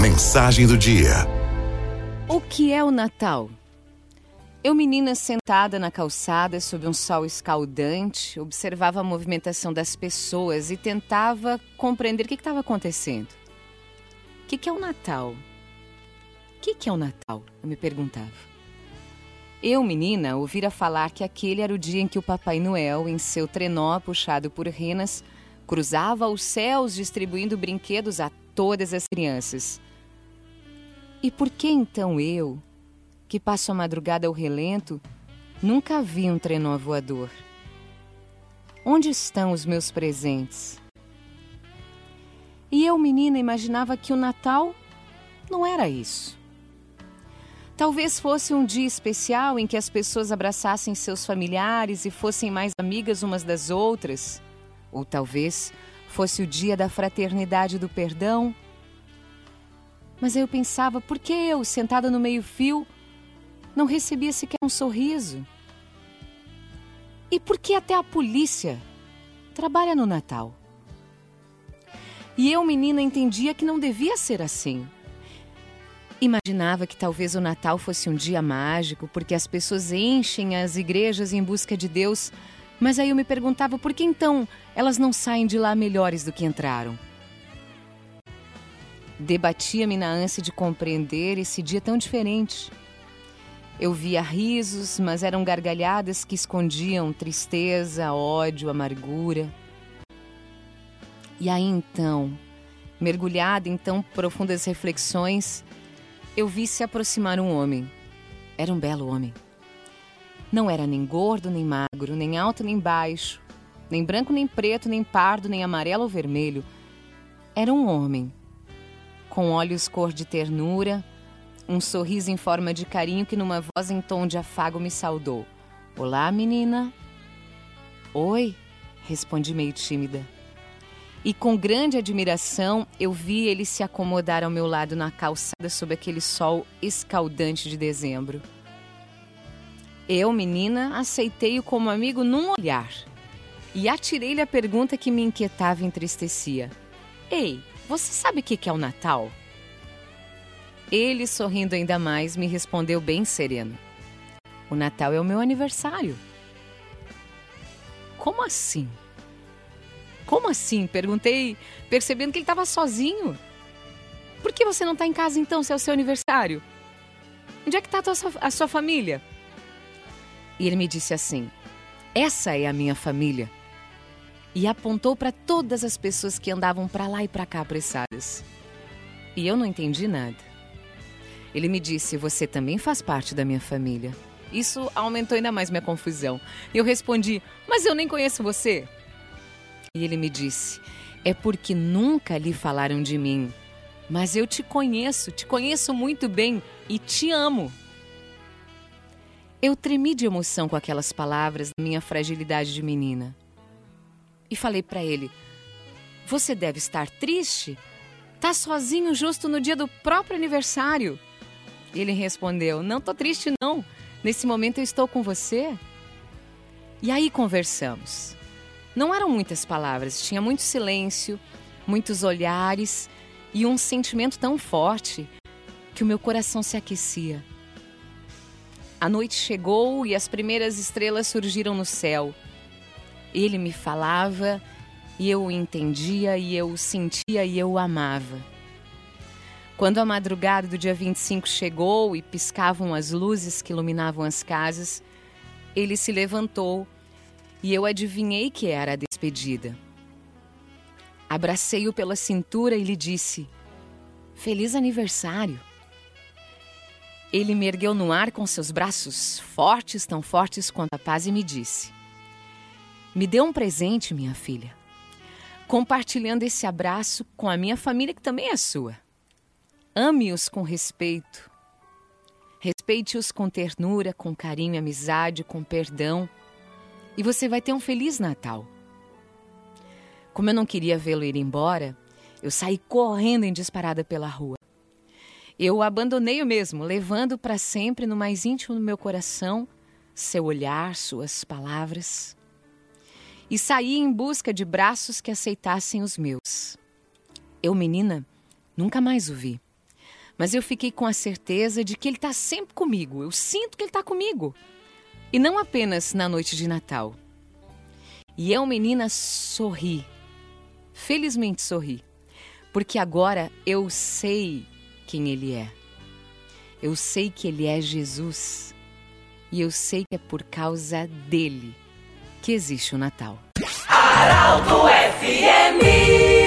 Mensagem do dia. O que é o Natal? Eu, menina sentada na calçada sob um sol escaldante, observava a movimentação das pessoas e tentava compreender o que estava acontecendo. O que, que é o Natal? O que, que é o Natal? Eu me perguntava. Eu, menina, ouvira falar que aquele era o dia em que o Papai Noel, em seu trenó puxado por renas, cruzava os céus distribuindo brinquedos a todas as crianças. E por que então eu, que passo a madrugada ao relento, nunca vi um trenó voador? Onde estão os meus presentes? E eu, menina, imaginava que o Natal não era isso. Talvez fosse um dia especial em que as pessoas abraçassem seus familiares e fossem mais amigas umas das outras. Ou talvez fosse o dia da fraternidade do perdão. Mas eu pensava, por que eu, sentada no meio-fio, não recebia sequer um sorriso? E por que até a polícia trabalha no Natal? E eu, menina, entendia que não devia ser assim. Imaginava que talvez o Natal fosse um dia mágico, porque as pessoas enchem as igrejas em busca de Deus, mas aí eu me perguntava por que então elas não saem de lá melhores do que entraram. Debatia-me na ânsia de compreender esse dia tão diferente. Eu via risos, mas eram gargalhadas que escondiam tristeza, ódio, amargura. E aí então, mergulhada em tão profundas reflexões, eu vi se aproximar um homem. Era um belo homem. Não era nem gordo nem magro, nem alto nem baixo, nem branco nem preto, nem pardo, nem amarelo ou vermelho. Era um homem, com olhos cor de ternura, um sorriso em forma de carinho que numa voz em tom de afago me saudou. Olá, menina. Oi, respondi meio tímida e com grande admiração eu vi ele se acomodar ao meu lado na calçada sob aquele sol escaldante de dezembro. Eu, menina, aceitei-o como amigo num olhar e atirei-lhe a pergunta que me inquietava e entristecia: Ei, você sabe o que é o Natal? Ele, sorrindo ainda mais, me respondeu bem sereno: O Natal é o meu aniversário. Como assim? Como assim? Perguntei, percebendo que ele estava sozinho. Por que você não está em casa então, se é o seu aniversário? Onde é que está a, a sua família? E ele me disse assim: Essa é a minha família. E apontou para todas as pessoas que andavam para lá e para cá apressadas. E eu não entendi nada. Ele me disse: Você também faz parte da minha família. Isso aumentou ainda mais minha confusão. Eu respondi: Mas eu nem conheço você. E ele me disse: É porque nunca lhe falaram de mim, mas eu te conheço, te conheço muito bem e te amo. Eu tremi de emoção com aquelas palavras da minha fragilidade de menina. E falei para ele: Você deve estar triste? Tá sozinho justo no dia do próprio aniversário. Ele respondeu: Não tô triste não. Nesse momento eu estou com você. E aí conversamos. Não eram muitas palavras, tinha muito silêncio, muitos olhares e um sentimento tão forte que o meu coração se aquecia. A noite chegou e as primeiras estrelas surgiram no céu. Ele me falava e eu o entendia e eu o sentia e eu o amava. Quando a madrugada do dia 25 chegou e piscavam as luzes que iluminavam as casas, ele se levantou e eu adivinhei que era a despedida. Abracei-o pela cintura e lhe disse: Feliz aniversário! Ele me ergueu no ar com seus braços fortes, tão fortes quanto a paz, e me disse: Me dê um presente, minha filha, compartilhando esse abraço com a minha família, que também é sua. Ame-os com respeito. Respeite-os com ternura, com carinho, amizade, com perdão e você vai ter um feliz Natal. Como eu não queria vê-lo ir embora, eu saí correndo em disparada pela rua. Eu o abandonei o mesmo, levando para sempre no mais íntimo do meu coração seu olhar, suas palavras. E saí em busca de braços que aceitassem os meus. Eu, menina, nunca mais o vi. Mas eu fiquei com a certeza de que Ele está sempre comigo. Eu sinto que Ele está comigo. E não apenas na noite de Natal. E eu, menina, sorri. Felizmente sorri. Porque agora eu sei quem Ele é. Eu sei que Ele é Jesus. E eu sei que é por causa dele que existe o Natal. Araldo FMI